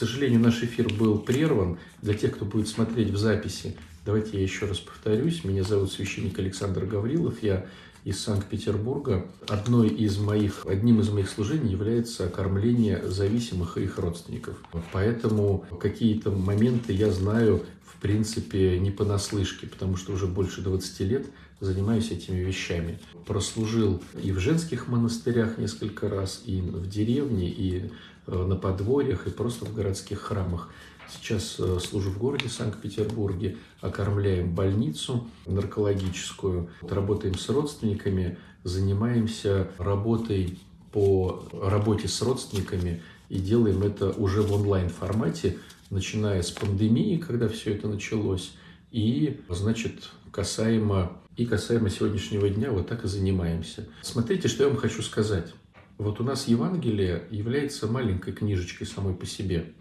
сожалению, наш эфир был прерван. Для тех, кто будет смотреть в записи, давайте я еще раз повторюсь. Меня зовут священник Александр Гаврилов. Я из Санкт-Петербурга. Одной из моих, одним из моих служений является кормление зависимых и их родственников. Поэтому какие-то моменты я знаю, в принципе, не понаслышке, потому что уже больше 20 лет занимаюсь этими вещами. Прослужил и в женских монастырях несколько раз, и в деревне, и на подворьях, и просто в городских храмах. Сейчас э, служу в городе Санкт-Петербурге, окормляем больницу наркологическую, работаем с родственниками, занимаемся работой по работе с родственниками и делаем это уже в онлайн-формате, начиная с пандемии, когда все это началось, и, значит, касаемо, и касаемо сегодняшнего дня вот так и занимаемся. Смотрите, что я вам хочу сказать. Вот у нас Евангелие является маленькой книжечкой самой по себе –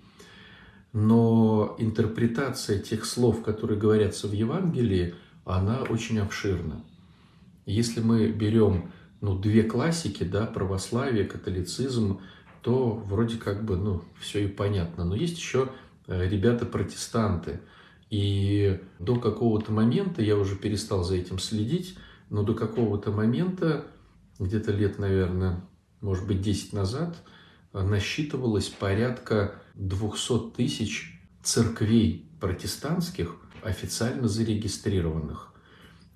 но интерпретация тех слов, которые говорятся в Евангелии, она очень обширна. Если мы берем ну, две классики, да, православие, католицизм, то вроде как бы ну, все и понятно. Но есть еще э, ребята-протестанты. И до какого-то момента, я уже перестал за этим следить, но до какого-то момента, где-то лет, наверное, может быть, 10 назад, насчитывалось порядка 200 тысяч церквей протестантских официально зарегистрированных.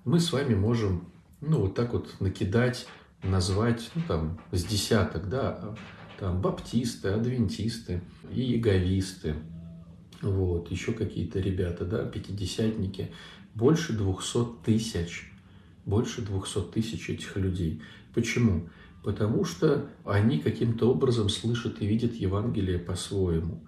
Мы с вами можем, ну, вот так вот накидать, назвать, ну, там, с десяток, да, там, баптисты, адвентисты, и яговисты, вот, еще какие-то ребята, да, пятидесятники, больше 200 тысяч, больше 200 тысяч этих людей. Почему? Потому что они каким-то образом слышат и видят Евангелие по-своему.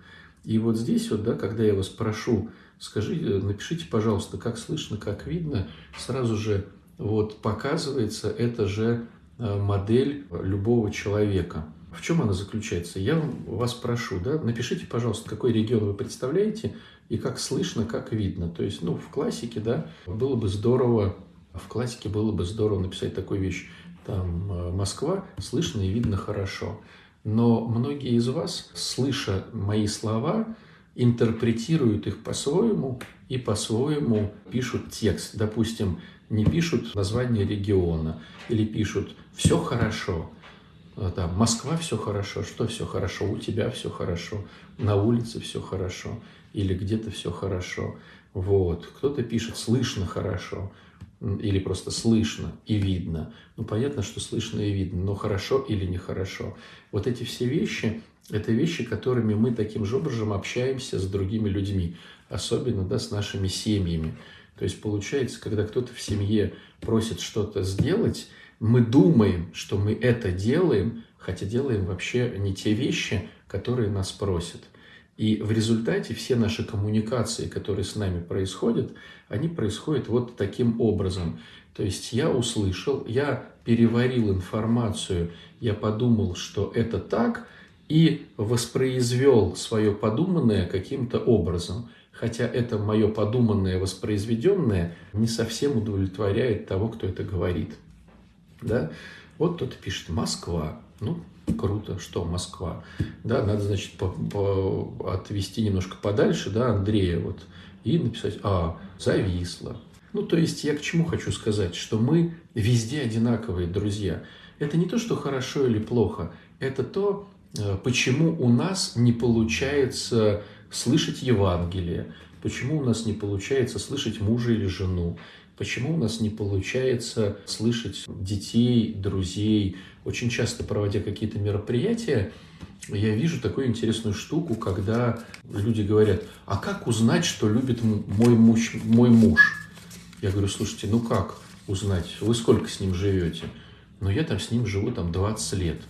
И вот здесь вот, да, когда я вас прошу, скажите, напишите, пожалуйста, как слышно, как видно, сразу же вот показывается это же э, модель любого человека. В чем она заключается? Я вас прошу, да, напишите, пожалуйста, какой регион вы представляете и как слышно, как видно. То есть, ну, в классике, да, было бы здорово, в классике было бы здорово написать такую вещь там э, Москва, слышно и видно хорошо. Но многие из вас, слыша мои слова, интерпретируют их по-своему и по-своему пишут текст. Допустим, не пишут название региона или пишут «все хорошо», э, там, Москва все хорошо, что все хорошо, у тебя все хорошо, на улице все хорошо, или где-то все хорошо. Вот. Кто-то пишет слышно хорошо, или просто слышно и видно. Ну, понятно, что слышно и видно, но хорошо или нехорошо. Вот эти все вещи – это вещи, которыми мы таким же образом общаемся с другими людьми, особенно да, с нашими семьями. То есть получается, когда кто-то в семье просит что-то сделать, мы думаем, что мы это делаем, хотя делаем вообще не те вещи, которые нас просят – и в результате все наши коммуникации, которые с нами происходят, они происходят вот таким образом. То есть я услышал, я переварил информацию, я подумал, что это так, и воспроизвел свое подуманное каким-то образом. Хотя это мое подуманное, воспроизведенное не совсем удовлетворяет того, кто это говорит. Да? Вот кто-то пишет «Москва». Ну, Круто, что Москва. Да, надо, значит, по, по, отвести немножко подальше, да, Андрея вот, и написать, а, зависло. Ну, то есть я к чему хочу сказать, что мы везде одинаковые, друзья. Это не то, что хорошо или плохо, это то, э, почему у нас не получается слышать Евангелие, почему у нас не получается слышать мужа или жену, почему у нас не получается слышать детей, друзей, очень часто проводя какие-то мероприятия, я вижу такую интересную штуку, когда люди говорят, а как узнать, что любит мой муж? Мой муж? Я говорю, слушайте, ну как узнать? Вы сколько с ним живете? Ну, я там с ним живу там 20 лет.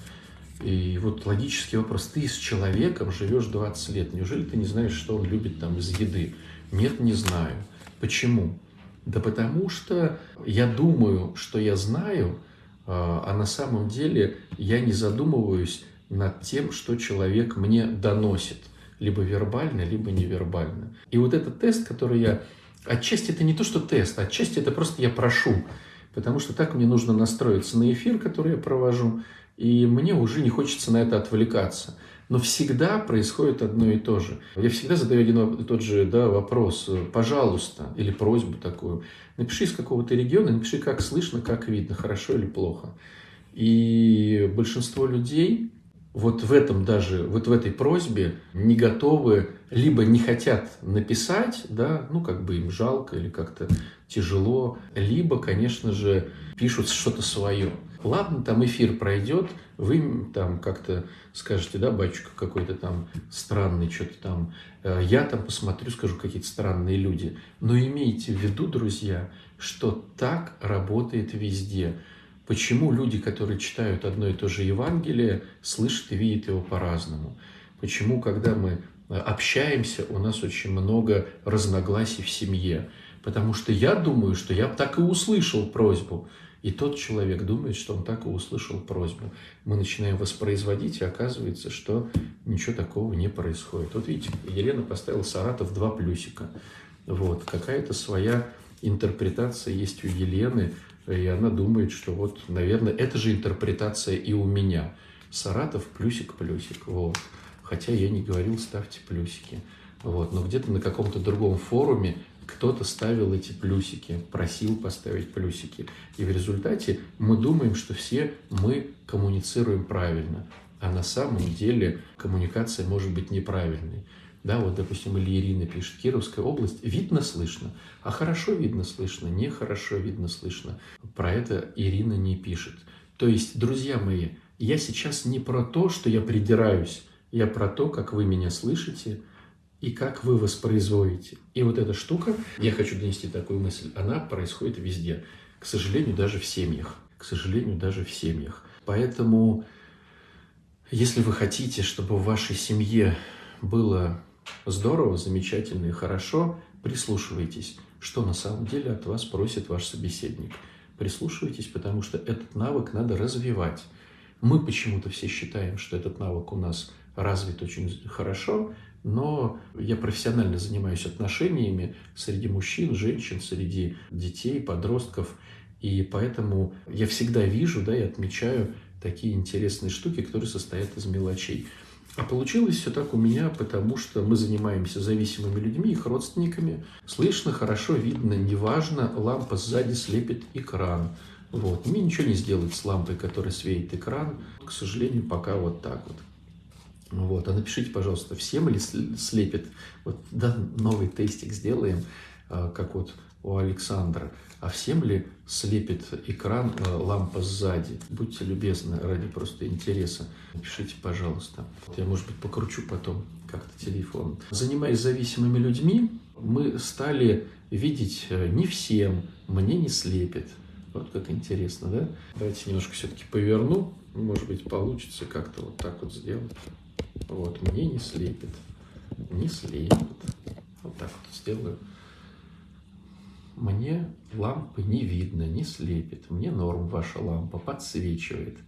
И вот логический вопрос, ты с человеком живешь 20 лет, неужели ты не знаешь, что он любит там из еды? Нет, не знаю. Почему? Да потому что я думаю, что я знаю, а, а на самом деле я не задумываюсь над тем, что человек мне доносит, либо вербально, либо невербально. И вот этот тест, который я... Отчасти это не то, что тест, отчасти это просто я прошу, потому что так мне нужно настроиться на эфир, который я провожу, и мне уже не хочется на это отвлекаться. Но всегда происходит одно и то же. Я всегда задаю один и тот же да, вопрос. Пожалуйста, или просьбу такую. Напиши из какого-то региона, напиши, как слышно, как видно, хорошо или плохо. И большинство людей вот в этом даже, вот в этой просьбе не готовы, либо не хотят написать, да, ну, как бы им жалко или как-то тяжело, либо, конечно же, пишут что-то свое. Ладно, там эфир пройдет, вы там как-то скажете, да, батюшка какой-то там странный, что-то там, э, я там посмотрю, скажу, какие-то странные люди. Но имейте в виду, друзья, что так работает везде. Почему люди, которые читают одно и то же Евангелие, слышат и видят его по-разному? Почему, когда мы э, общаемся, у нас очень много разногласий в семье? Потому что я думаю, что я так и услышал просьбу. И тот человек думает, что он так и услышал просьбу. Мы начинаем воспроизводить, и оказывается, что ничего такого не происходит. Вот видите, Елена поставила Саратов два плюсика. Вот, какая-то своя интерпретация есть у Елены, и она думает, что вот, наверное, это же интерпретация и у меня. Саратов плюсик-плюсик. Вот. Хотя я не говорил, ставьте плюсики. Вот. Но где-то на каком-то другом форуме кто-то ставил эти плюсики, просил поставить плюсики. И в результате мы думаем, что все мы коммуницируем правильно. А на самом деле коммуникация может быть неправильной. Да, вот, допустим, или Ирина пишет, Кировская область, видно, слышно, а хорошо видно, слышно, нехорошо видно, слышно. Про это Ирина не пишет. То есть, друзья мои, я сейчас не про то, что я придираюсь, я про то, как вы меня слышите и как вы воспроизводите. И вот эта штука, я хочу донести такую мысль, она происходит везде. К сожалению, даже в семьях. К сожалению, даже в семьях. Поэтому, если вы хотите, чтобы в вашей семье было здорово, замечательно и хорошо, прислушивайтесь, что на самом деле от вас просит ваш собеседник. Прислушивайтесь, потому что этот навык надо развивать. Мы почему-то все считаем, что этот навык у нас развит очень хорошо, но я профессионально занимаюсь отношениями среди мужчин, женщин, среди детей, подростков, и поэтому я всегда вижу да, и отмечаю такие интересные штуки, которые состоят из мелочей. А получилось все так у меня, потому что мы занимаемся зависимыми людьми, их родственниками. Слышно, хорошо, видно, неважно, лампа сзади слепит экран. Вот. Мне ничего не сделать с лампой, которая светит экран. К сожалению, пока вот так вот. А напишите, пожалуйста, всем ли слепит? Вот да, новый тестик сделаем, а, как вот у Александра. А всем ли слепит экран э, лампа сзади? Будьте любезны, ради просто интереса. Напишите, пожалуйста. Я, может быть, покручу потом как-то телефон. Занимаясь зависимыми людьми, мы стали видеть э, не всем, мне не слепит. Вот как интересно, да? Давайте немножко все-таки поверну. Может быть, получится как-то вот так вот сделать. Вот, мне не слепит. Не слепит. Вот так вот сделаю мне лампы не видно, не слепит, мне норм ваша лампа, подсвечивает.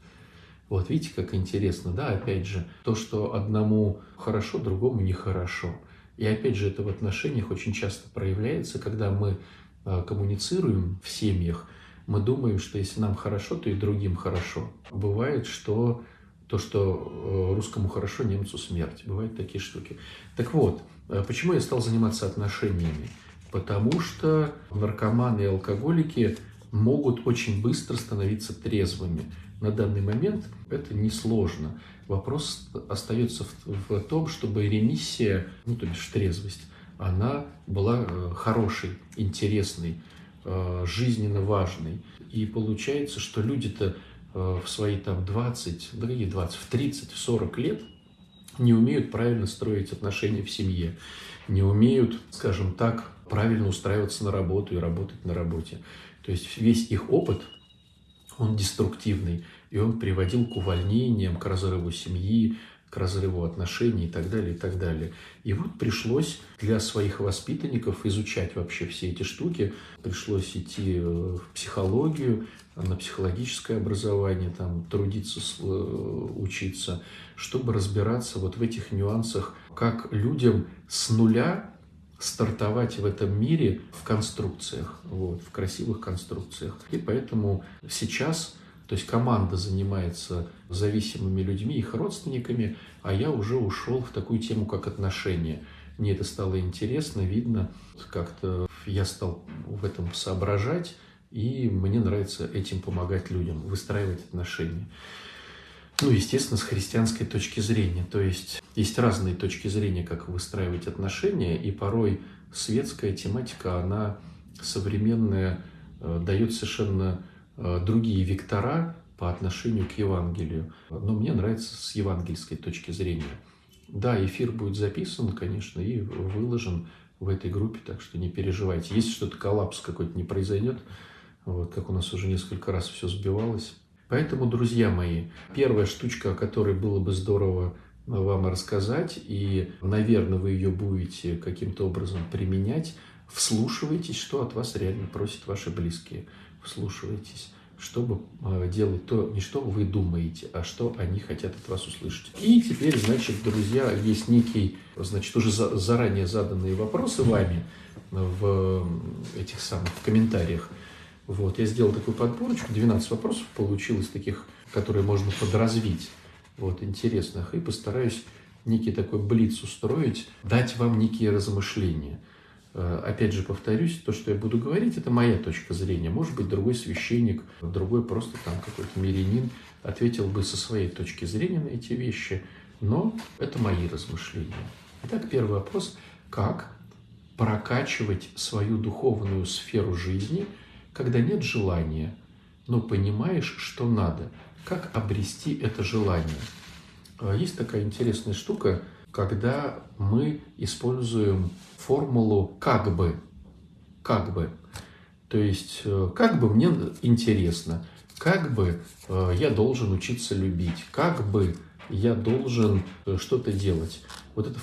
Вот видите, как интересно, да, опять же, то, что одному хорошо, другому нехорошо. И опять же, это в отношениях очень часто проявляется, когда мы а, коммуницируем в семьях, мы думаем, что если нам хорошо, то и другим хорошо. Бывает, что то, что э, русскому хорошо, немцу смерть. Бывают такие штуки. Так вот, э, почему я стал заниматься отношениями? потому что наркоманы и алкоголики могут очень быстро становиться трезвыми. На данный момент это несложно. Вопрос остается в, в том, чтобы ремиссия, ну то бишь трезвость, она была э, хорошей, интересной, жизненно важной. И получается, что люди-то в свои там 20, да какие 20, в 30, в 40 лет не умеют правильно строить отношения в семье, не умеют, скажем так, правильно устраиваться на работу и работать на работе. То есть весь их опыт, он деструктивный, и он приводил к увольнениям, к разрыву семьи, к разрыву отношений и так далее, и так далее. И вот пришлось для своих воспитанников изучать вообще все эти штуки. Пришлось идти э, в психологию, на психологическое образование, там, трудиться, э, учиться, чтобы разбираться вот в этих нюансах, как людям с нуля стартовать в этом мире в конструкциях, вот, в красивых конструкциях. И поэтому сейчас То есть команда занимается зависимыми людьми, их родственниками, а я уже ушел в такую тему, как отношения. Мне это стало интересно, видно, как-то я стал в этом соображать, и мне нравится этим помогать людям, выстраивать отношения. Ну, естественно, с христианской точки зрения. То есть есть разные точки зрения, как выстраивать отношения, и порой светская тематика, она современная, э, дает совершенно другие вектора по отношению к Евангелию. Но мне нравится с евангельской точки зрения. Да, эфир будет записан, конечно, и выложен в этой группе, так что не переживайте. Если что-то коллапс какой-то не произойдет, вот, как у нас уже несколько раз все сбивалось. Поэтому, друзья мои, первая штучка, о которой было бы здорово вам рассказать, и, наверное, вы ее будете каким-то образом применять, вслушивайтесь, что от вас реально просят ваши близкие. Вслушивайтесь чтобы э, делать то, не что вы думаете, а что они хотят от вас услышать. И теперь, значит, друзья, есть некий, значит, уже заранее заданные вопросы вами в этих самых в комментариях. Вот, я сделал такую подборочку, 12 вопросов получилось таких, которые можно подразвить, вот, интересных, и постараюсь некий такой блиц устроить, дать вам некие размышления. Э, опять же, повторюсь, то, что я буду говорить, это моя точка зрения. Может быть, другой священник, другой просто там какой-то мирянин ответил бы со своей точки зрения на эти вещи, но это мои размышления. Итак, первый вопрос. Как прокачивать свою духовную сферу жизни – когда нет желания, но понимаешь, что надо. Как обрести это желание? А, есть такая интересная штука, когда мы используем формулу «как бы». Как бы. То есть, э, как бы мне интересно, как бы э, я должен учиться любить, как бы я должен э, что-то делать. Вот эта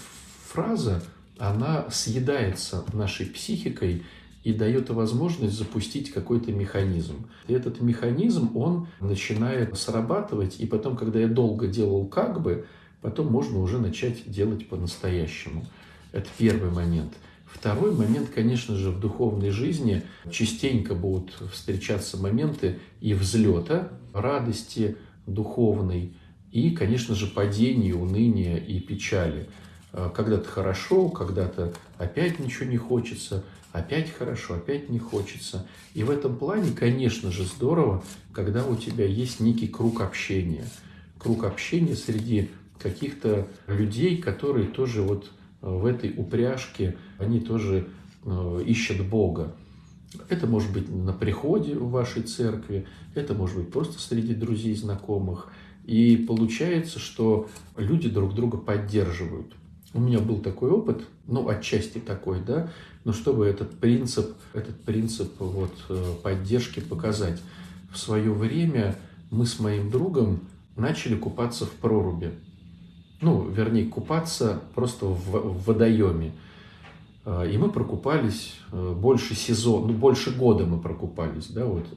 фраза, она съедается нашей психикой, и дает возможность запустить какой-то механизм. И этот механизм, он начинает срабатывать, и потом, когда я долго делал как бы, потом можно уже начать делать по-настоящему. Это первый момент. Второй момент, конечно же, в духовной жизни частенько будут встречаться моменты и взлета, радости духовной, и, конечно же, падения, уныния и печали. Когда-то хорошо, когда-то опять ничего не хочется – опять хорошо, опять не хочется. И в этом плане, конечно же, здорово, когда у тебя есть некий круг общения. Круг общения среди каких-то людей, которые тоже вот э, в этой упряжке, они тоже э, ищут Бога. Это может быть на приходе в вашей церкви, это может быть просто среди друзей, знакомых. И получается, что люди друг друга поддерживают. У меня был такой опыт, ну, отчасти такой, да, но чтобы этот принцип, этот принцип вот, э, поддержки показать. В свое время мы с моим другом начали купаться в проруби. Ну, вернее, купаться просто в, в водоеме. А, и мы прокупались э, больше сезона, ну, больше года мы прокупались, да, вот.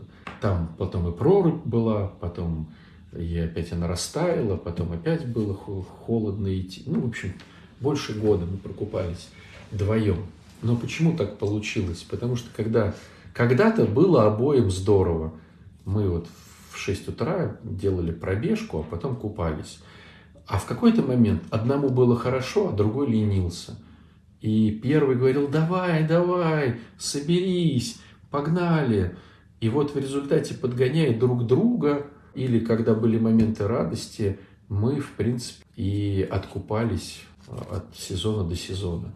Там потом и прорубь была, потом и опять она растаяла, потом опять было холодно идти. Ну, в общем, больше года мы прокупались вдвоем. Но почему так получилось? Потому что когда когда-то было обоим здорово. Мы вот в 6 утра делали пробежку, а потом купались. А в какой-то момент одному было хорошо, а другой ленился. И первый говорил, давай, давай, соберись, погнали. И вот в результате, подгоняя друг друга, или когда были моменты радости, мы, в принципе, и откупались от сезона до сезона.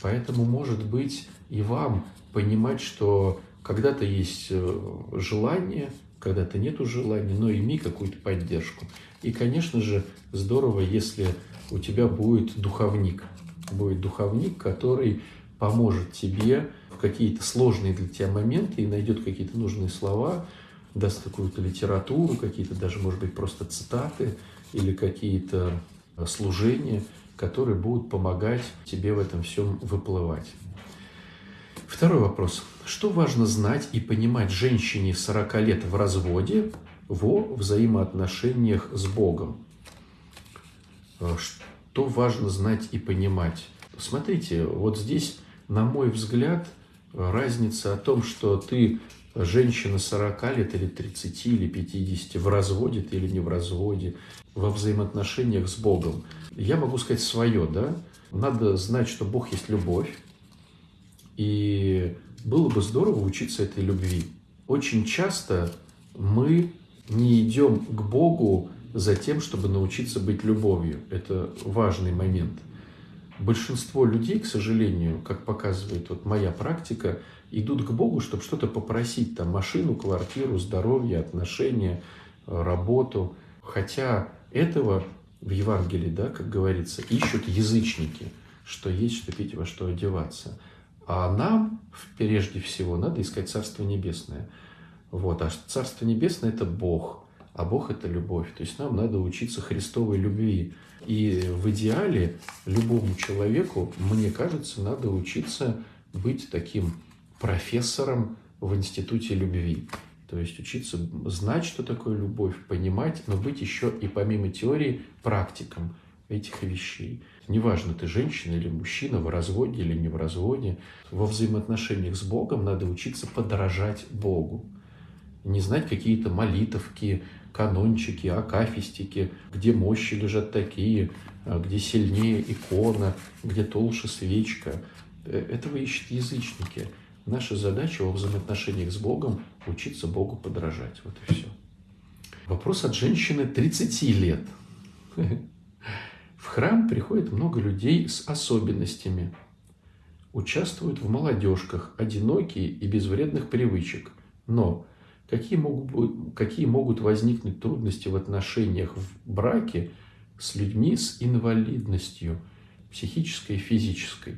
Поэтому, может быть, и вам понимать, что когда-то есть э, когда-то нету желания, но имей какую-то поддержку. И, конечно же, здорово, если у тебя будет духовник. Будет духовник, который поможет тебе в какие-то сложные для тебя моменты и найдет какие-то нужные слова, даст какую-то литературу, какие-то даже, может быть, просто цитаты или какие-то служения – которые будут помогать тебе в этом всем выплывать. Второй вопрос. Что важно знать и понимать женщине 40 лет в разводе во взаимоотношениях с Богом? Э, что важно знать и понимать? Смотрите, вот здесь, на мой взгляд, разница о том, что ты женщина 40 лет или 30 или 50 в разводе ты или не в разводе, во взаимоотношениях с Богом. Я могу сказать свое, да? Надо знать, что Бог есть любовь. И было бы здорово учиться этой любви. Очень часто мы не идем к Богу за тем, чтобы научиться быть любовью. Это важный момент. Большинство людей, к сожалению, как показывает вот моя практика, идут к Богу, чтобы что-то попросить, там, машину, квартиру, здоровье, отношения, работу. Хотя этого в Евангелии, да, как говорится, ищут язычники, что есть, что пить, во что одеваться. А нам, прежде всего, надо искать Царство Небесное. Вот. А Царство Небесное – это Бог, а Бог – это любовь. То есть нам надо учиться Христовой любви. И в идеале любому человеку, мне кажется, надо учиться быть таким профессором в институте любви. То есть учиться знать, что такое любовь, понимать, но быть еще и помимо теории практиком этих вещей. Неважно, ты женщина или мужчина, в разводе или не в разводе, во взаимоотношениях с Богом надо учиться подражать Богу. Не знать какие-то молитовки, канончики, акафистики, где мощи лежат такие, а где сильнее икона, где толще свечка. Э, этого ищут язычники. Наша задача во взаимоотношениях с Богом – учиться Богу подражать. Вот и все. Вопрос от женщины 30 лет. В храм приходит много людей с особенностями. Участвуют в молодежках, одинокие и без вредных привычек. Но какие могут, какие могут возникнуть трудности в отношениях в браке с людьми с инвалидностью, психической и физической?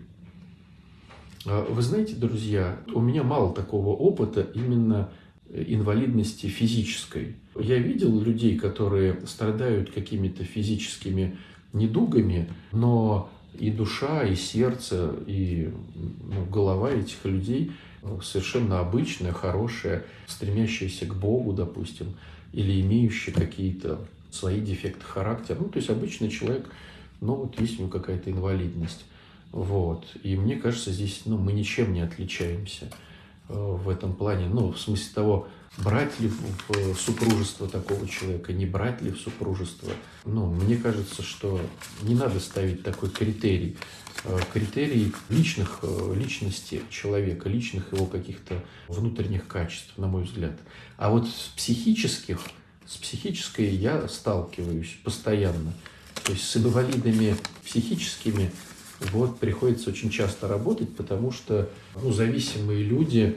А, вы знаете, друзья, у меня мало такого опыта именно инвалидности физической. Я видел людей, которые страдают какими-то физическими недугами, но и душа, и сердце, и ну, голова этих людей совершенно обычная, хорошая, стремящаяся к Богу, допустим, или имеющая какие-то свои дефекты характера. Ну, то есть обычный человек, но вот есть у него какая-то инвалидность. Вот. И мне кажется, здесь ну, мы ничем не отличаемся э, в этом плане. Ну, в смысле того, брать ли в супружество такого человека, не брать ли в супружество. Ну, мне кажется, что не надо ставить такой критерий. Э, критерий личных, э, личности человека, личных его каких-то внутренних качеств, на мой взгляд. А вот с психических, с психической я сталкиваюсь постоянно. То есть с инвалидами психическими вот приходится очень часто работать, потому что ну, зависимые люди,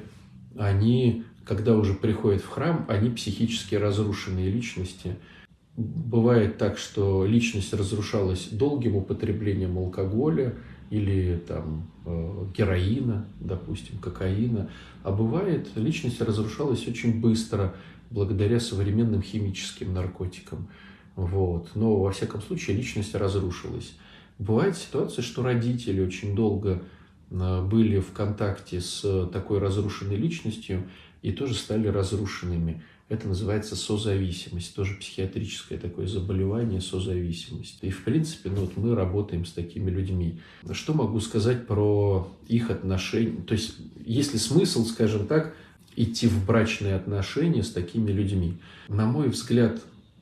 они, когда уже приходят в храм, они психически разрушенные личности. Бывает так, что личность разрушалась долгим употреблением алкоголя или там, э, героина, допустим, кокаина. А бывает, личность разрушалась очень быстро благодаря современным химическим наркотикам. Вот. Но, во всяком случае, личность разрушилась. Бывает ситуация, что родители очень долго э, были в контакте с такой разрушенной личностью и тоже стали разрушенными. Это называется созависимость, тоже психиатрическое такое заболевание, созависимость. И, в принципе, ну, вот мы работаем с такими людьми. Что могу сказать про их отношения? То есть, есть ли смысл, скажем так, идти в брачные отношения с такими людьми? На мой взгляд,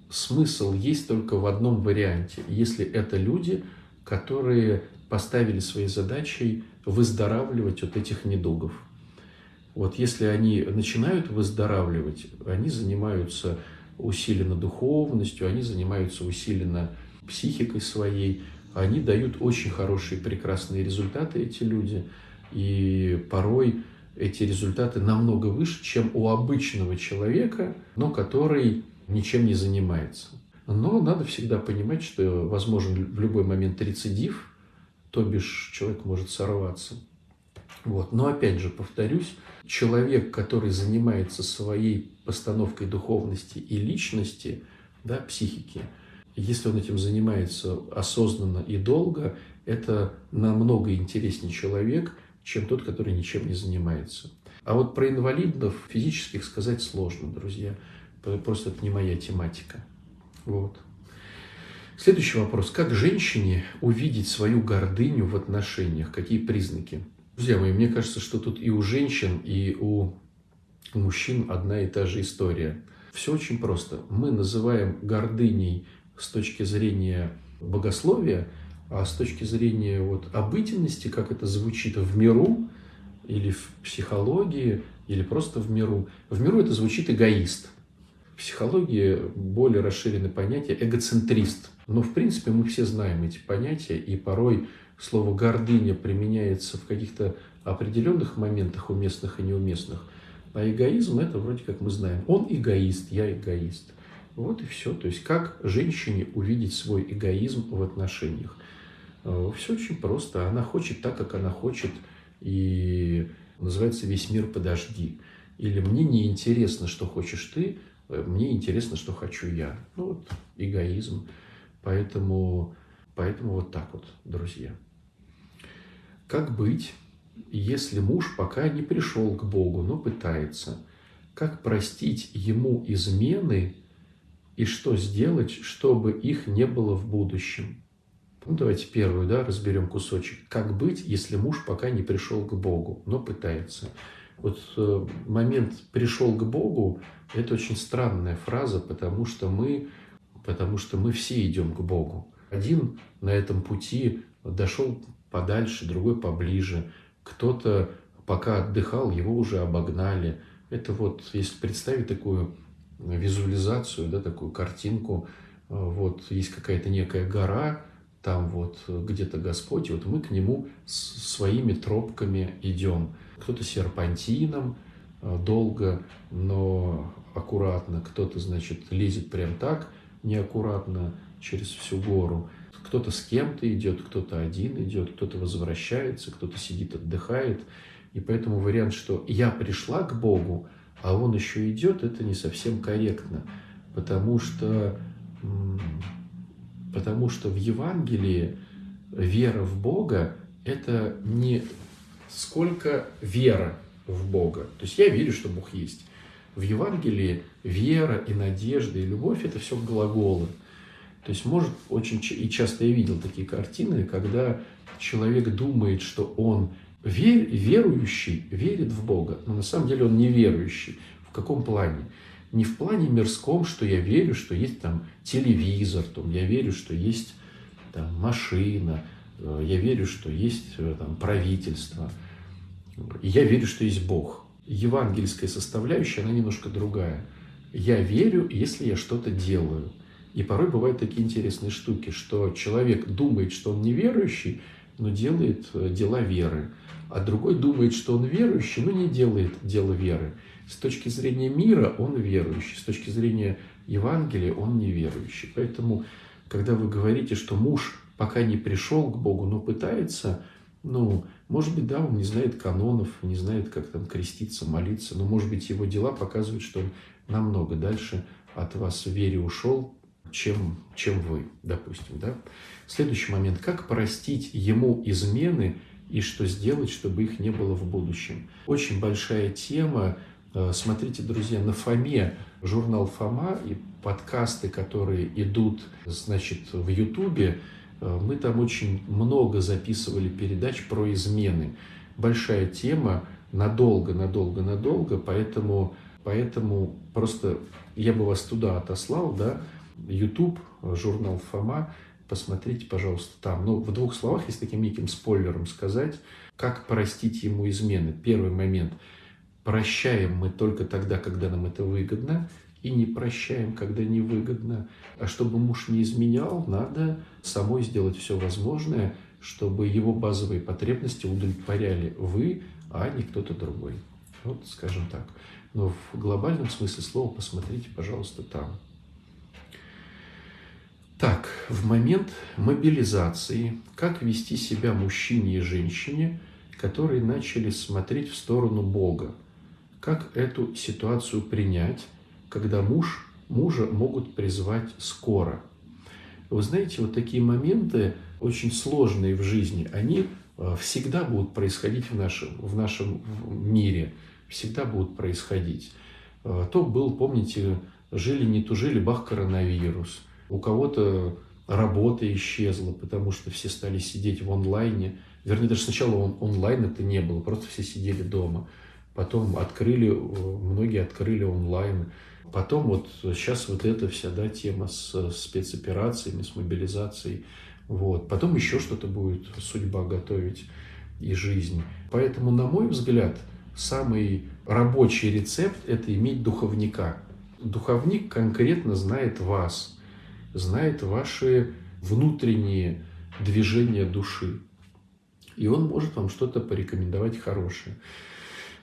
смысл есть только в одном варианте. Если это люди, которые поставили своей задачей выздоравливать от этих недугов. Вот если они начинают выздоравливать, они занимаются усиленно духовностью, они занимаются усиленно психикой своей, они дают очень хорошие, прекрасные результаты, эти люди, и порой эти результаты намного выше, чем у обычного человека, но который ничем не занимается. Но надо всегда понимать, что возможен в любой момент рецидив, то бишь человек может сорваться. Вот. Но опять же, повторюсь, человек, который занимается своей постановкой духовности и личности, да, психики, если он этим занимается осознанно и долго, это намного интереснее человек, чем тот, который ничем не занимается. А вот про инвалидов физических сказать сложно, друзья. Просто это не моя тематика. Вот. Следующий вопрос. Как женщине увидеть свою гордыню в отношениях? Какие признаки? Друзья мои, мне кажется, что тут и у женщин, и у мужчин одна и та же история. Все очень просто. Мы называем гордыней с точки зрения богословия, а с точки зрения вот обыденности, как это звучит в миру, или в психологии, или просто в миру. В миру это звучит эгоист. Психологии более расширенное понятие эгоцентрист. Но, в принципе, мы все знаем эти понятия, и порой слово «гордыня» применяется в каких-то определенных моментах уместных и неуместных. А эгоизм – это вроде как мы знаем. Он эгоист, я эгоист. Вот и все. То есть, как женщине увидеть свой эгоизм в отношениях? Э, все очень просто. Она хочет так, как она хочет. И называется «Весь мир подожди». Или «Мне не интересно, что хочешь ты, мне интересно, что хочу я». Ну вот эгоизм. Поэтому, поэтому вот так вот, друзья. Как быть, если муж пока не пришел к Богу, но пытается? Как простить ему измены и что сделать, чтобы их не было в будущем? Ну, давайте первую, да, разберем кусочек. Как быть, если муж пока не пришел к Богу, но пытается? Вот э, момент «пришел к Богу» – это очень странная фраза, потому что мы, потому что мы все идем к Богу. Один на этом пути дошел подальше, другой поближе. Кто-то пока отдыхал, его уже обогнали. Это вот, если представить такую визуализацию, да, такую картинку, э, вот есть какая-то некая гора, там вот где-то Господь, и вот мы к Нему своими тропками идем. Кто-то серпантином э, долго, но аккуратно, кто-то, значит, лезет прям так неаккуратно через всю гору. Кто-то с кем-то идет, кто-то один идет, кто-то возвращается, кто-то сидит, отдыхает. И поэтому вариант, что я пришла к Богу, а он еще идет, это не совсем корректно. Потому что, потому что в Евангелии вера в Бога – это не сколько вера в Бога. То есть я верю, что Бог есть. В Евангелии вера и надежда и любовь – это все глаголы. То есть может очень и часто я видел такие картины, когда человек думает, что он вер, верующий, верит в Бога, но на самом деле он не верующий. В каком плане? Не в плане мирском, что я верю, что есть там телевизор, там, я верю, что есть там, машина, э, я верю, что есть э, там, правительство, я верю, что есть Бог. Евангельская составляющая, она немножко другая. Я верю, если я что-то делаю – и порой бывают такие интересные штуки, что человек думает, что он неверующий, но делает э, дела веры. А другой думает, что он верующий, но не делает дела веры. С точки зрения мира он верующий, с точки зрения Евангелия он неверующий. Поэтому, когда вы говорите, что муж пока не пришел к Богу, но пытается, ну, может быть, да, он не знает канонов, не знает, как там креститься, молиться, но, может быть, его дела показывают, что он намного дальше от вас в вере ушел, чем, чем вы, допустим. Да? Следующий момент. Как простить ему измены и что сделать, чтобы их не было в будущем? Очень большая тема. Э, смотрите, друзья, на Фоме журнал Фома и подкасты, которые идут, значит, в Ютубе, мы там очень много записывали передач про измены. Большая тема, надолго, надолго, надолго, поэтому, поэтому просто я бы вас туда отослал, да, YouTube, журнал Фома, посмотрите, пожалуйста, там. Ну, в двух словах, если таким неким спойлером сказать, как простить ему измены. Первый момент. Прощаем мы только тогда, когда нам это выгодно, и не прощаем, когда невыгодно. А чтобы муж не изменял, надо самой сделать все возможное, чтобы его базовые потребности удовлетворяли вы, а не кто-то другой. Вот, скажем так. Но в глобальном смысле слова посмотрите, пожалуйста, там. Так, в момент мобилизации, как вести себя мужчине и женщине, которые начали смотреть в сторону Бога? Как эту ситуацию принять, когда муж, мужа могут призвать скоро? Вы знаете, вот такие моменты, очень сложные в жизни, они э, всегда будут происходить в нашем, в нашем мире, всегда будут происходить. Э, то был, помните, жили не тужили, бах, коронавирус – у кого-то работа исчезла, потому что все стали сидеть в онлайне, Вернее, даже сначала он, онлайн это не было, просто все сидели дома. Потом открыли, многие открыли онлайн. Потом вот сейчас вот эта вся да, тема с спецоперациями, с мобилизацией. Вот. Потом еще что-то будет судьба готовить и жизнь. Поэтому, на мой взгляд, самый рабочий рецепт – это иметь духовника. Духовник конкретно знает вас, знает ваши внутренние движения души. И он может вам что-то порекомендовать хорошее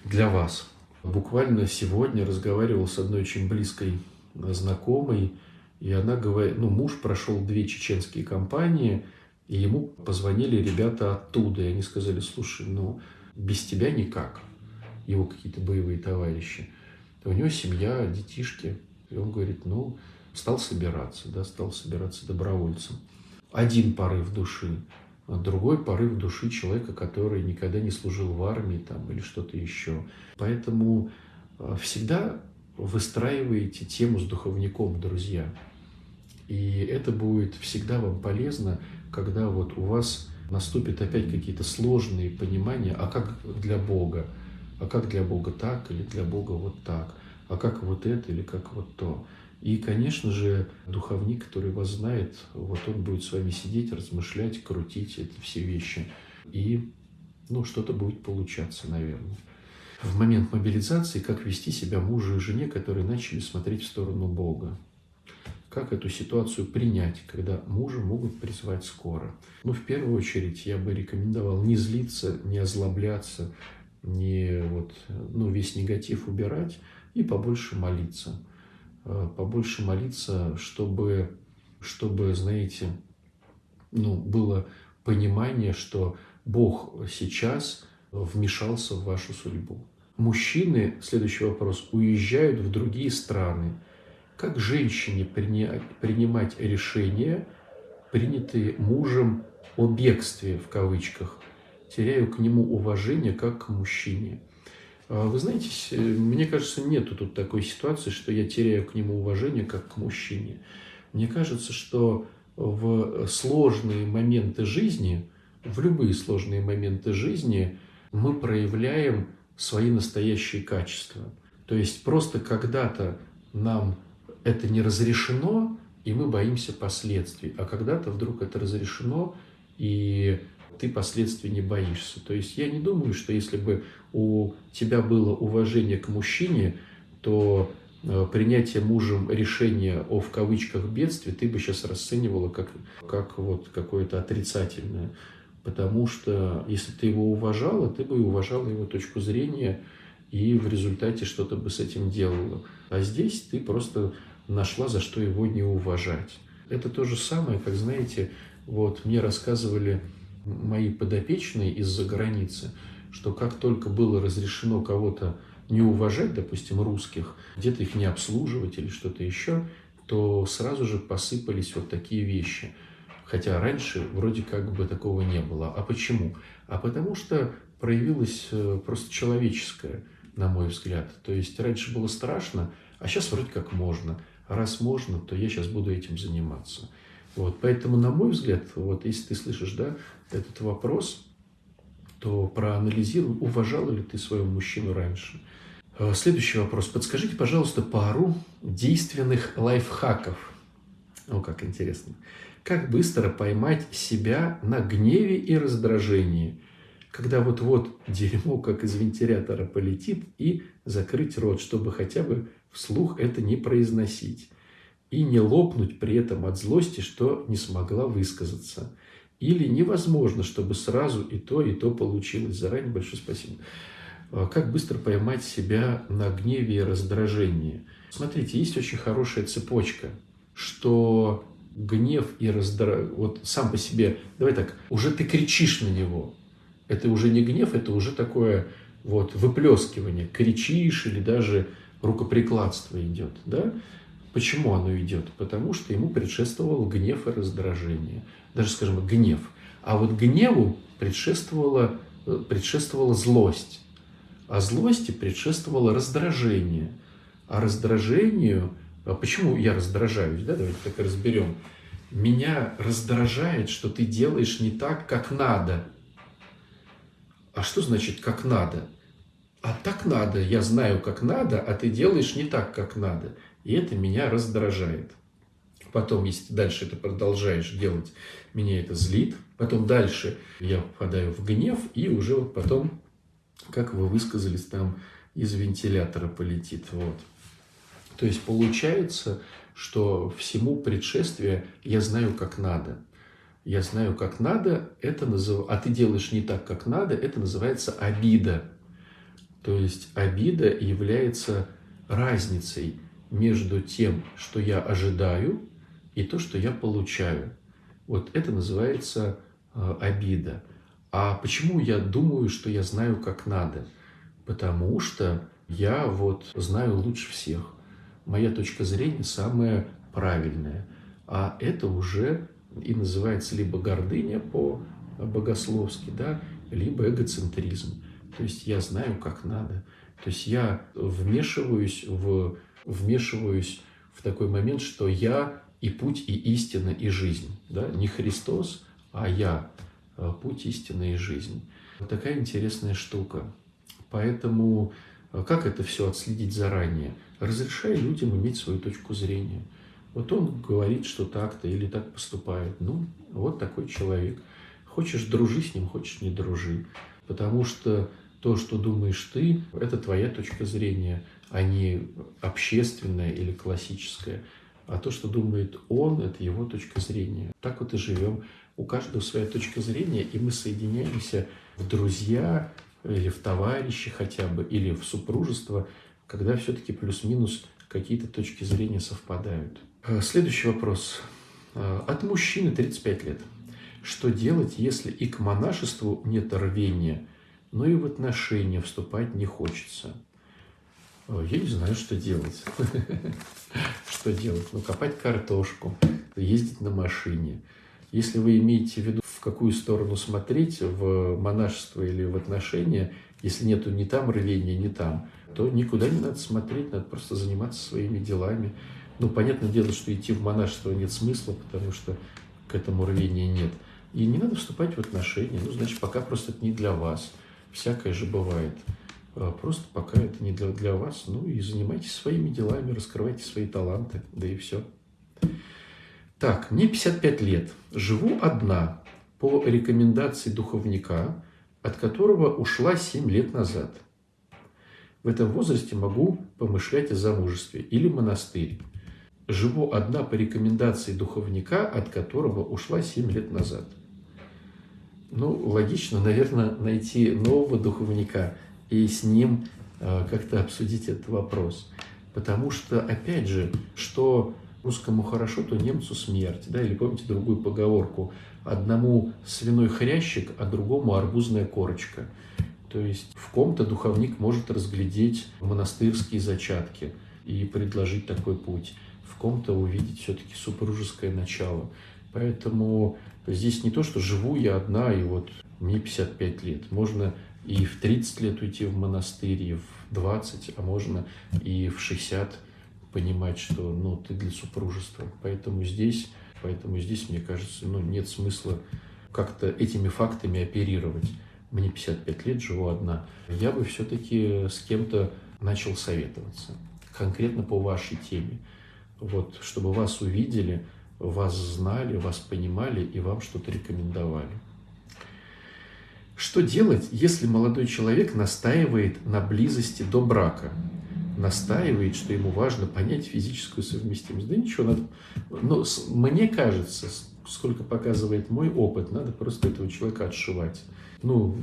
для вас. Буквально сегодня разговаривал с одной очень близкой знакомой, и она говорит, ну, муж прошел две чеченские компании, и ему позвонили ребята оттуда, и они сказали, слушай, ну, без тебя никак, его какие-то боевые товарищи. У него семья, детишки, и он говорит, ну, стал собираться, да, стал собираться добровольцем. Один порыв души, другой порыв души человека, который никогда не служил в армии там, или что-то еще. Поэтому а, всегда выстраиваете тему с духовником, друзья. И это будет всегда вам полезно, когда вот у вас наступят опять какие-то сложные понимания, а как для Бога, а как для Бога так или для Бога вот так, а как вот это или как вот то. И, конечно же, духовник, который вас знает, вот он будет с вами сидеть, размышлять, крутить эти все вещи. И ну, что-то будет получаться, наверное. В момент мобилизации, как вести себя мужу и жене, которые начали смотреть в сторону Бога. Как эту ситуацию принять, когда мужа могут призвать скоро? Ну, в первую очередь, я бы рекомендовал не злиться, не озлобляться, не вот, ну, весь негатив убирать и побольше молиться побольше молиться, чтобы, чтобы, знаете, ну, было понимание, что Бог сейчас вмешался в вашу судьбу. Мужчины, следующий вопрос, уезжают в другие страны. Как женщине принимать решения, принятые мужем о бегстве, в кавычках, теряю к нему уважение как к мужчине – вы знаете, мне кажется, нету тут такой ситуации, что я теряю к нему уважение как к мужчине. Мне кажется, что в сложные моменты жизни, в любые сложные моменты жизни мы проявляем свои настоящие качества. То есть просто когда-то нам это не разрешено, и мы боимся последствий, а когда-то вдруг это разрешено, и ты последствий не боишься. То есть я не думаю, что если бы у тебя было уважение к мужчине, то э, принятие мужем решения о в кавычках бедствии ты бы сейчас расценивала как, как вот какое-то отрицательное. Потому что если ты его уважала, ты бы уважала его точку зрения и в результате что-то бы с этим делала. А здесь ты просто нашла, за что его не уважать. Это то же самое, как, знаете, вот мне рассказывали мои подопечные из-за границы, что как только было разрешено кого-то не уважать, допустим, русских, где-то их не обслуживать или что-то еще, то сразу же посыпались вот такие вещи. Хотя раньше вроде как бы такого не было. А почему? А потому что проявилось э, просто человеческое, на мой взгляд. То есть раньше было страшно, а сейчас вроде как можно. Раз можно, то я сейчас буду этим заниматься. Вот, поэтому, на мой взгляд, вот если ты слышишь, да, этот вопрос, то проанализируй, уважал ли ты своего мужчину раньше. Э, следующий вопрос. Подскажите, пожалуйста, пару действенных лайфхаков. О, как интересно. Как быстро поймать себя на гневе и раздражении, когда вот-вот дерьмо, как из вентилятора, полетит, и закрыть рот, чтобы хотя бы вслух это не произносить и не лопнуть при этом от злости, что не смогла высказаться. Или невозможно, чтобы сразу и то, и то получилось. Заранее большое спасибо. А как быстро поймать себя на гневе и раздражении? Смотрите, есть очень хорошая цепочка, что гнев и раздражение, вот сам по себе, давай так, уже ты кричишь на него. Это уже не гнев, это уже такое вот выплескивание. Кричишь или даже рукоприкладство идет, да? Почему оно идет? Потому что ему предшествовал гнев и раздражение. Даже, скажем, гнев. А вот гневу предшествовала, предшествовала злость. А злости предшествовало раздражение. А раздражению... А почему я раздражаюсь? Да? Давайте так разберем. Меня раздражает, что ты делаешь не так, как надо. а что значит «как надо»? А так надо, я знаю, как надо, а ты делаешь не так, как надо. И это меня раздражает. Потом, если дальше это продолжаешь делать, меня это злит. Потом дальше я попадаю в гнев, и уже вот потом, как вы высказались, там из вентилятора полетит. Вот. То есть получается, что всему предшествие я знаю, как надо. Я знаю, как надо, это назыв... а ты делаешь не так, как надо, это называется обида. То есть обида является разницей между тем, что я ожидаю, и то, что я получаю. Вот это называется э, обида. А почему я думаю, что я знаю, как надо? Потому что я вот знаю лучше всех. Моя точка зрения самая правильная. А это уже и называется либо гордыня по-богословски, да, либо эгоцентризм. То есть я знаю, как надо. То есть я вмешиваюсь в, вмешиваюсь в такой момент, что я и путь, и истина, и жизнь. Да? Не Христос, а я. А путь, истина и жизнь. Вот такая интересная штука. Поэтому а как это все отследить заранее? Разрешай людям иметь свою точку зрения. Вот он говорит, что так-то или так поступает. Ну, вот такой человек. Хочешь, дружи с ним, хочешь, не дружи. Потому что то, что думаешь ты, это твоя точка зрения, а не общественная или классическая. А то, что думает он, это его точка зрения. Так вот и живем. У каждого своя точка зрения, и мы соединяемся в друзья или в товарищи хотя бы, или в супружество, когда все-таки плюс-минус какие-то точки зрения совпадают. Э, следующий вопрос. Э, от мужчины 35 лет. Что делать, если и к монашеству нет рвения, но и в отношения вступать не хочется? Я не знаю, что делать. Что делать? Ну, копать картошку, ездить на машине. Если вы имеете в виду, в какую сторону смотреть, в монашество или в отношения, если нету ни там рвения, ни там, то никуда не надо смотреть, надо просто заниматься своими делами. Ну, понятное дело, что идти в монашество нет смысла, потому что к этому рвения нет. И не надо вступать в отношения. Ну, значит, пока просто это не для вас. Всякое же бывает. А, просто пока это не для, для вас, ну и занимайтесь своими делами, раскрывайте свои таланты, да и все. Так, мне 55 лет, живу одна по рекомендации духовника, от которого ушла 7 лет назад. В этом возрасте могу помышлять о замужестве или монастырь. Живу одна по рекомендации духовника, от которого ушла 7 лет назад. Ну, логично, наверное, найти нового духовника – и с ним э, как-то обсудить этот вопрос. Потому что, опять же, что русскому хорошо, то немцу смерть. Да? Или помните другую поговорку? Одному свиной хрящик, а другому арбузная корочка. То есть в ком-то духовник может разглядеть монастырские зачатки и предложить такой путь. В ком-то увидеть все-таки супружеское начало. Поэтому здесь не то, что живу я одна, и вот мне 55 лет. Можно и в 30 лет уйти в монастырь, и в 20, а можно и в 60 понимать, что ну, ты для супружества. Поэтому здесь, поэтому здесь, мне кажется, ну, нет смысла как-то этими фактами оперировать. Мне 55 лет, живу одна. Я бы все-таки с кем-то начал советоваться, конкретно по вашей теме. Вот, чтобы вас увидели, вас знали, вас понимали и вам что-то рекомендовали. Что делать, если молодой человек настаивает на близости до брака? Настаивает, что ему важно понять физическую совместимость. Да ничего, надо... Но мне кажется, сколько показывает мой опыт, надо просто этого человека отшивать. Ну,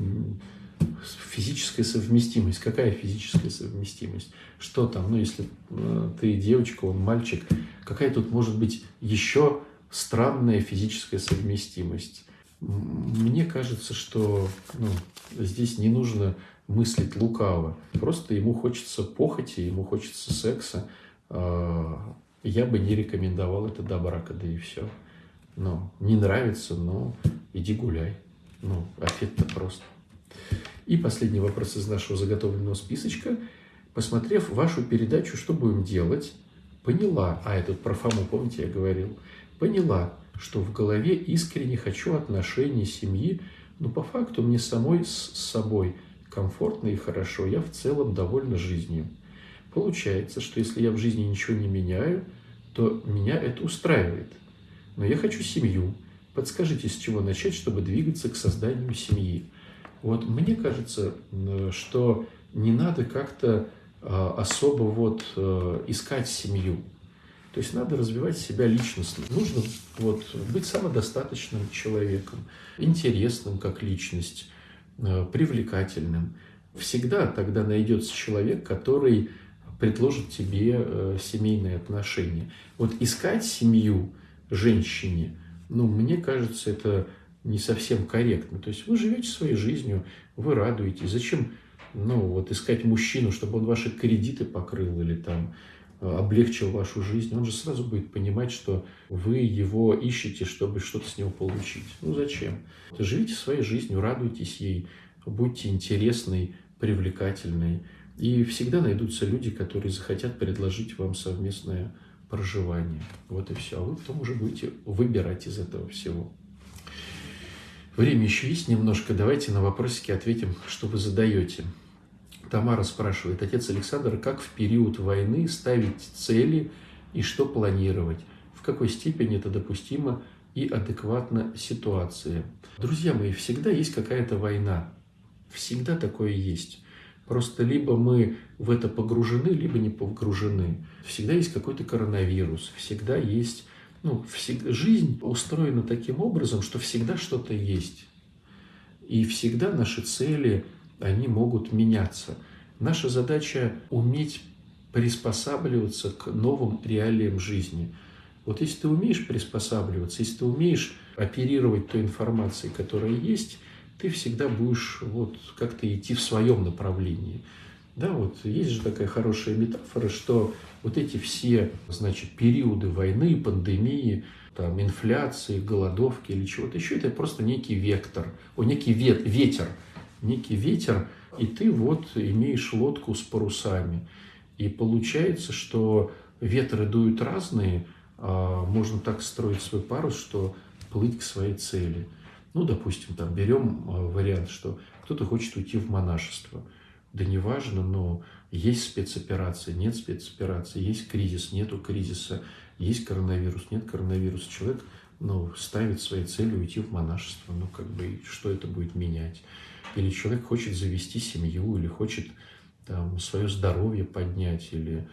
физическая совместимость. Какая физическая совместимость? Что там, ну, если э, ты девочка, он мальчик, какая тут может быть еще странная физическая совместимость? Мне кажется, что ну, здесь не нужно мыслить лукаво. Просто ему хочется похоти, ему хочется секса. А, я бы не рекомендовал это до брака, да и все. Ну, не нравится, но иди гуляй. Ну, ответ-то прост. И последний вопрос из нашего заготовленного списочка. Посмотрев вашу передачу «Что будем делать?», поняла, а это про Фому, помните, я говорил, поняла, что в голове искренне хочу отношений семьи, Но по факту мне самой с собой комфортно и хорошо. Я в целом довольна жизнью. Получается, что если я в жизни ничего не меняю, то меня это устраивает. Но я хочу семью. Подскажите, с чего начать, чтобы двигаться к созданию семьи? Вот мне кажется, что не надо как-то а, особо вот э, искать семью. То есть надо развивать себя личностно. Нужно вот быть самодостаточным человеком, интересным как личность, э, привлекательным. Всегда тогда найдется человек, который предложит тебе э, семейные отношения. Вот искать семью женщине, ну, мне кажется, это не совсем корректно. То есть вы живете своей жизнью, вы радуетесь. Зачем, ну, вот искать мужчину, чтобы он ваши кредиты покрыл или там э, облегчил вашу жизнь, он же сразу будет понимать, что вы его ищете, чтобы что-то с него получить. Ну зачем? Живите своей жизнью, радуйтесь ей, будьте интересной, привлекательной. И всегда найдутся люди, которые захотят предложить вам совместное проживание. Вот и все. А вы потом уже будете выбирать из этого всего. Время еще есть немножко. Давайте на вопросики ответим, что вы задаете. Тамара спрашивает, отец Александр, как в период войны ставить цели и что планировать? В какой степени это допустимо и адекватно ситуации? Друзья мои, всегда есть какая-то война. Всегда такое есть. Просто либо мы в это погружены, либо не погружены. Всегда есть какой-то коронавирус, всегда есть... Ну, всегда, жизнь устроена таким образом, что всегда что-то есть. И всегда наши цели, они могут меняться. Наша задача уметь приспосабливаться к новым реалиям жизни. Вот если ты умеешь приспосабливаться, если ты умеешь оперировать той информацией, которая есть, ты всегда будешь вот как-то идти в своем направлении. Да, вот есть же такая хорошая метафора, что вот эти все, значит, периоды войны, пандемии, там, инфляции, голодовки или чего-то еще, это просто некий вектор, о, некий вет, ветер, некий ветер, и ты вот имеешь лодку с парусами. И получается, что ветры дуют разные, а можно так строить свой парус, что плыть к своей цели. Ну, допустим, там берем э, вариант, что кто-то хочет уйти в монашество. Да неважно, но есть спецоперация, нет спецоперации, есть кризис, нету кризиса, есть коронавирус, нет коронавируса. Человек ну, ставит своей целью уйти в монашество. Ну, как бы, что это будет менять? Или человек хочет завести семью, или хочет там, свое здоровье поднять, или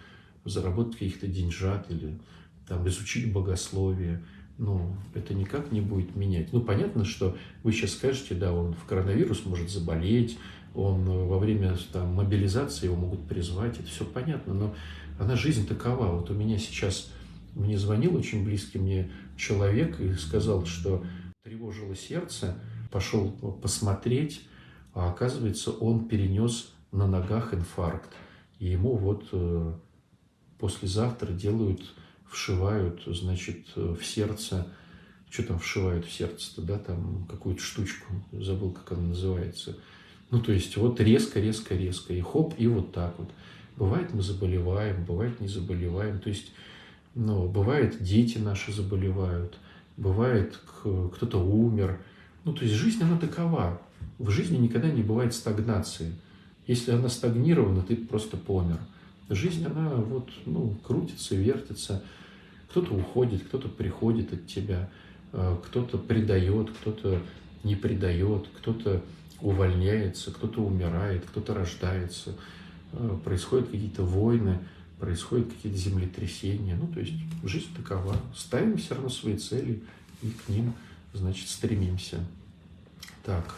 заработать каких-то деньжат, или там, изучить богословие ну, это никак не будет менять. Ну, понятно, что вы сейчас скажете, да, он в коронавирус может заболеть, он э, во время там, мобилизации его могут призвать, это все понятно, но она жизнь такова. Вот у меня сейчас, мне звонил очень близкий мне человек и сказал, что тревожило сердце, пошел посмотреть, а оказывается, он перенес на ногах инфаркт. И ему вот э, послезавтра делают вшивают, значит, в сердце, что там вшивают в сердце-то, да, там какую-то штучку, забыл, как она называется. Ну, то есть вот резко, резко, резко, и хоп, и вот так вот. Бывает мы заболеваем, бывает не заболеваем, то есть, ну, бывает дети наши заболевают, бывает кто-то умер. Ну, то есть жизнь, она такова. В жизни никогда не бывает стагнации. Если она стагнирована, ты просто помер. Жизнь, она вот, ну, крутится, вертится. Кто-то уходит, кто-то приходит от тебя, э, кто-то предает, кто-то не предает, кто-то увольняется, кто-то умирает, кто-то рождается, э, происходят какие-то войны, происходят какие-то землетрясения. Ну, то есть жизнь такова. Ставим все равно свои цели и к ним, значит, стремимся. Так,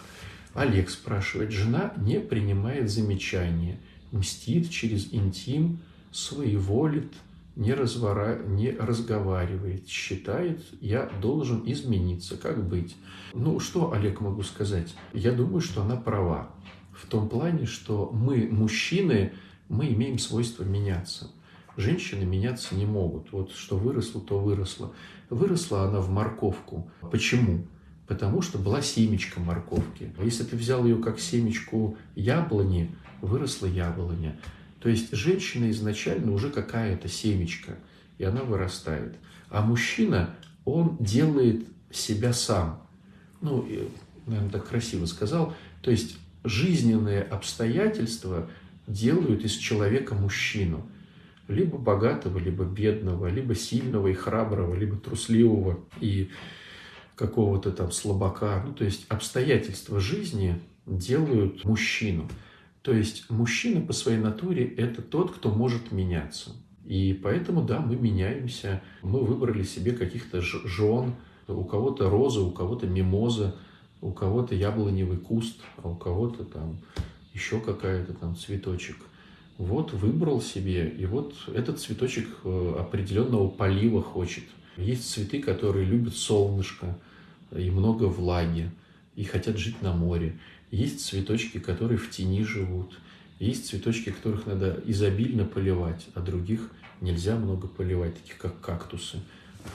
Олег спрашивает, жена не принимает замечания, мстит через интим, своеволит, не, развора... не разговаривает, считает, я должен измениться. Как быть? Ну, что, Олег, могу сказать? Я думаю, что она права. В том плане, что мы, мужчины, мы имеем свойство меняться. Женщины меняться не могут. Вот что выросло, то выросло. Выросла она в морковку. Почему? Потому что была семечка морковки. Если ты взял ее как семечку яблони, выросла яблоня. То есть женщина изначально уже какая-то семечка, и она вырастает. А мужчина, он делает себя сам. Ну, наверное, так красиво сказал. То есть жизненные обстоятельства делают из человека мужчину. Либо богатого, либо бедного, либо сильного и храброго, либо трусливого и какого-то там слабака. Ну, то есть обстоятельства жизни делают мужчину. То есть мужчина по своей натуре – это тот, кто может меняться. И поэтому, да, мы меняемся. Мы выбрали себе каких-то жен. У кого-то роза, у кого-то мимоза, у кого-то яблоневый куст, а у кого-то там еще какая-то там цветочек. Вот выбрал себе, и вот этот цветочек э, определенного полива хочет. Есть цветы, которые любят солнышко и много влаги, и хотят жить на море. Есть цветочки, которые в тени живут. Есть цветочки, которых надо изобильно поливать, а других нельзя много поливать, таких как кактусы.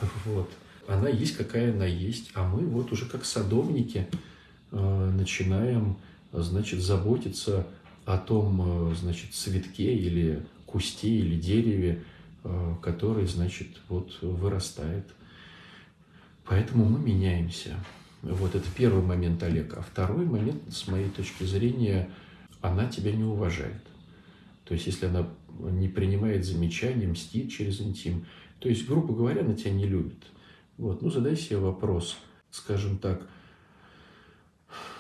Вот. Она есть, какая она есть, а мы вот уже как садовники э, начинаем, значит, заботиться о том, э, значит, цветке или кусте или дереве, э, который, значит, вот вырастает. Поэтому мы меняемся. Вот это первый момент Олега. А второй момент, с моей точки зрения, она тебя не уважает. То есть, если она не принимает замечания, мстит через интим, то есть, грубо говоря, она тебя не любит. Вот. Ну, задай себе вопрос, скажем так,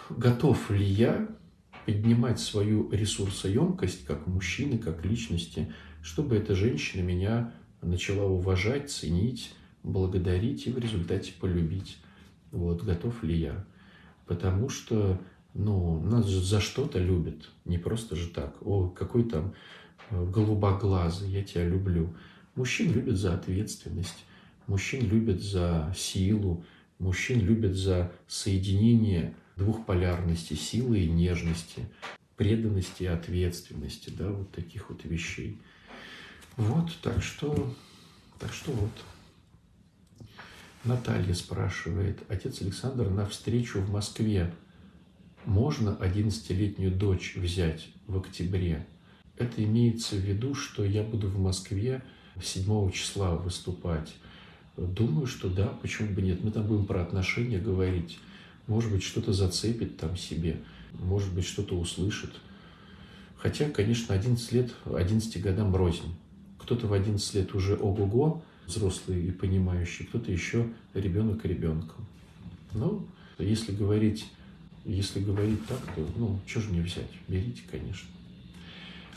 готов ли я поднимать свою ресурсоемкость как мужчины, как личности, чтобы эта женщина меня начала уважать, ценить, благодарить и в результате полюбить вот, готов ли я. Потому что, ну, нас же за что-то любят, не просто же так. О, какой там э, голубоглазый, я тебя люблю. Мужчин любят за ответственность, мужчин любят за силу, мужчин любят за соединение двух полярностей, силы и нежности, преданности и ответственности, да, вот таких вот вещей. Вот, так что, так что вот. Наталья спрашивает, отец Александр, на встречу в Москве можно 11-летнюю дочь взять в октябре? Это имеется в виду, что я буду в Москве 7 числа выступать. Думаю, что да, почему бы нет. Мы там будем про отношения говорить. Может быть, что-то зацепит там себе, может быть, что-то услышит. Хотя, конечно, 11 лет, 11 годам рознь. Кто-то в 11 лет уже ого-го, взрослый и понимающий, кто-то еще ребенок ребенком. Ну, если говорить, если говорить так, то, ну, что же не взять? Берите, конечно.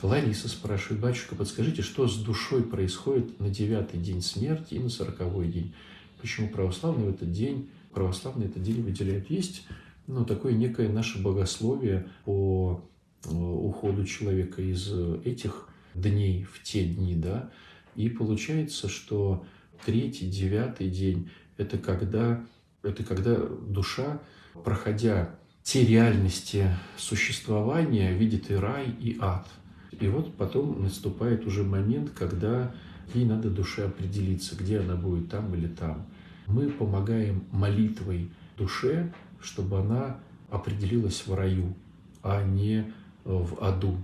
Лариса спрашивает, батюшка, подскажите, что с душой происходит на девятый день смерти и на сороковой день? Почему православные в этот день, православные этот день выделяют? Есть ну, такое некое наше богословие по э, уходу человека из этих дней в те дни, да, и получается, что третий, девятый день – это когда, это когда душа, проходя те реальности существования, видит и рай, и ад. И вот потом наступает уже момент, когда ей надо душе определиться, где она будет, там или там. Мы помогаем молитвой душе, чтобы она определилась в раю, а не в аду.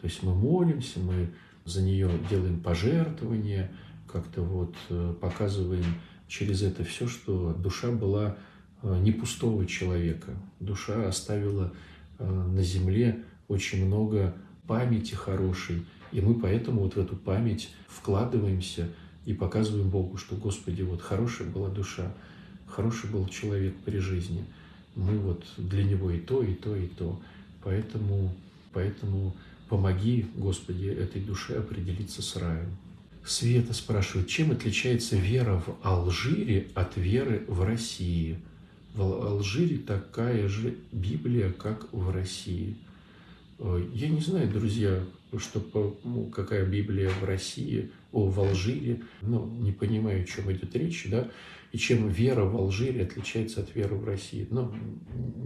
То есть мы молимся, мы за нее делаем пожертвования, как-то вот э, показываем через это все, что душа была э, не пустого человека. Душа оставила э, на земле очень много памяти хорошей, и мы поэтому вот в эту память вкладываемся и показываем Богу, что, Господи, вот хорошая была душа, хороший был человек при жизни. Мы вот для него и то, и то, и то. Поэтому, поэтому Помоги, Господи, этой душе определиться с раем. Света спрашивает, чем отличается вера в Алжире от веры в России? В Алжире такая же Библия, как в России. Э, я не знаю, друзья, что, ну, какая Библия в России, о, в Алжире, ну, не понимаю, о чем идет речь, да, и чем вера в Алжире отличается от веры в России. Ну,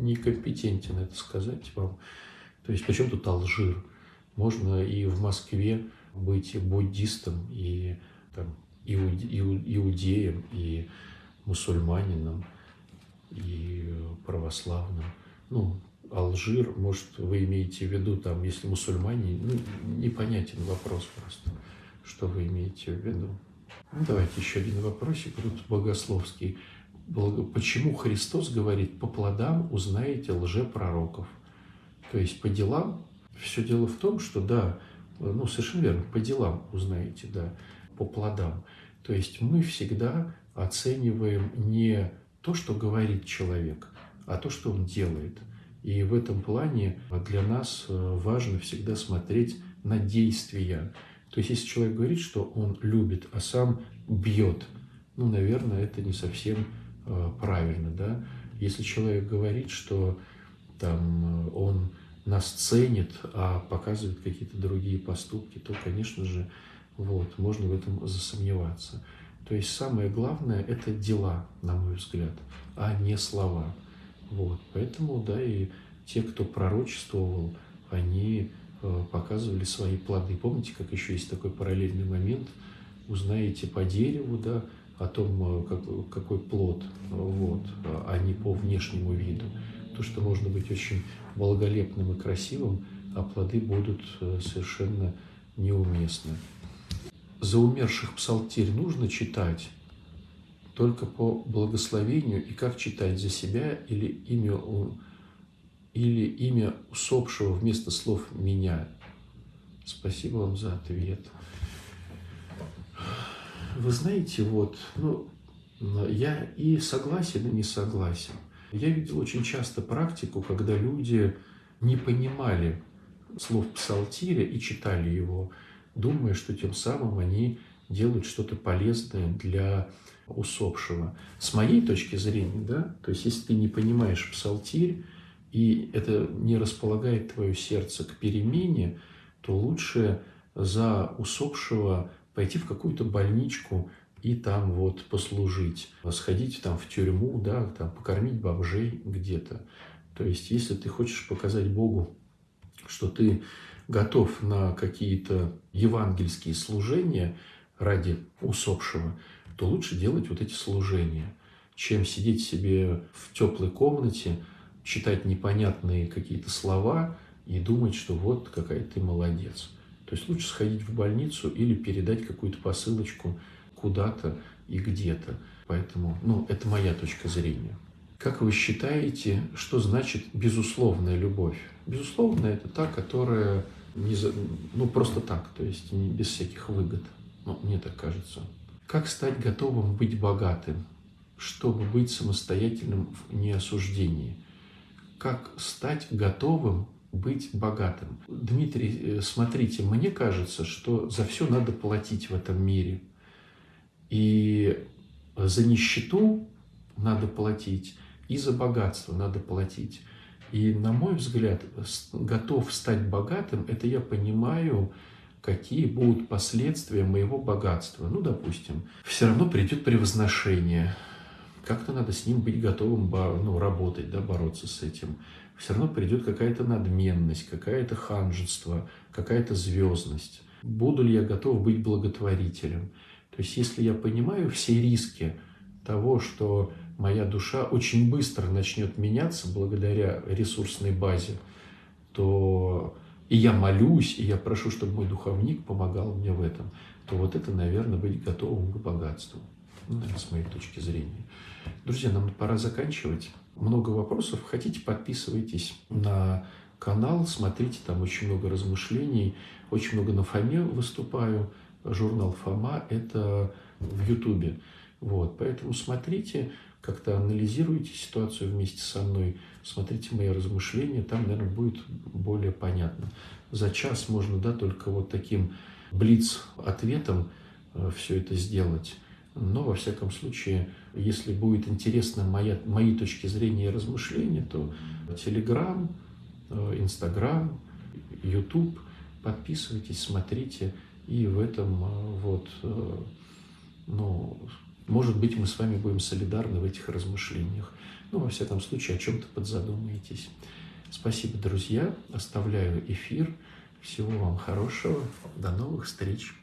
некомпетентен это сказать вам. То есть, почему тут Алжир? Можно и в Москве быть буддистом, и там, иуде, иудеем, и мусульманином, и православным. Ну, Алжир, может, вы имеете в виду, там, если мусульмане, ну, непонятен вопрос просто, что вы имеете в виду. Ну, давайте еще один вопросик, тут богословский. почему Христос говорит, по плодам узнаете лжепророков. То есть по делам, все дело в том, что да, ну совершенно верно, по делам узнаете, да, по плодам. То есть мы всегда оцениваем не то, что говорит человек, а то, что он делает. И в этом плане для нас э, важно всегда смотреть на действия. То есть, если человек говорит, что он любит, а сам бьет, ну, наверное, это не совсем э, правильно, да. Если человек говорит, что там э, он нас ценит, а показывает какие-то другие поступки, то, конечно же, вот, можно в этом засомневаться. То есть самое главное – это дела, на мой взгляд, а не слова. Вот, поэтому, да, и те, кто пророчествовал, они э, показывали свои плоды. Помните, как еще есть такой параллельный момент? Узнаете по дереву, да, о том, э, как, какой плод, вот, а не по внешнему виду. То, что можно быть очень благолепным и красивым, а плоды будут э, совершенно неуместны. За умерших псалтирь нужно читать только по благословению, и как читать за себя или имя, или имя усопшего вместо слов «меня». Спасибо вам за ответ. Вы знаете, вот, ну, я и согласен, и не согласен. Я видел очень часто практику, когда люди не понимали слов псалтиря и читали его, думая, что тем самым они делают что-то полезное для усопшего. С моей точки зрения, да, то есть если ты не понимаешь псалтирь, и это не располагает твое сердце к перемене, то лучше за усопшего пойти в какую-то больничку и там вот послужить, сходить там в тюрьму, да, там покормить бомжей где-то. То есть, если ты хочешь показать Богу, что ты готов на какие-то евангельские служения ради усопшего, то лучше делать вот эти служения, чем сидеть себе в теплой комнате, читать непонятные какие-то слова и думать, что вот какая ты молодец. То есть лучше сходить в больницу или передать какую-то посылочку куда-то и где-то. Поэтому, ну, это моя точка зрения. Как вы считаете, что значит безусловная любовь? Безусловная – это та, которая не за, ну, просто так, то есть не без всяких выгод. Ну, мне так кажется. Как стать готовым быть богатым, чтобы быть самостоятельным в неосуждении? Как стать готовым быть богатым? Дмитрий, э, смотрите, мне кажется, что за все надо платить в этом мире – и за нищету надо платить, и за богатство надо платить. И, на мой взгляд, готов стать богатым, это я понимаю, какие будут последствия моего богатства. Ну, допустим, все равно придет превозношение. Как-то надо с ним быть готовым ну, работать, да, бороться с этим. Все равно придет какая-то надменность, какое-то ханжество, какая-то звездность. Буду ли я готов быть благотворителем? То есть если я понимаю все риски того, что моя душа очень быстро начнет меняться благодаря ресурсной базе, то и я молюсь, и я прошу, чтобы мой духовник помогал мне в этом, то вот это, наверное, быть готовым к богатству, ну, с моей точки зрения. Друзья, нам пора заканчивать. Много вопросов. Хотите, подписывайтесь на канал, смотрите, там очень много размышлений, очень много на Фоме выступаю журнал «Фома» — это в Ютубе. Вот, поэтому смотрите, как-то анализируйте ситуацию вместе со мной, смотрите мои размышления, там, наверное, будет более понятно. За час можно, да, только вот таким блиц-ответом э, все это сделать. Но, во всяком случае, если будет интересно моя, мои точки зрения и размышления, то Телеграм, э, Инстаграм, Ютуб, подписывайтесь, смотрите. И в этом э, вот, э, ну, может быть, мы с вами будем солидарны в этих размышлениях. Ну, во всяком случае, о чем-то подзадумаетесь. Спасибо, друзья. Оставляю эфир. Всего вам хорошего. До новых встреч.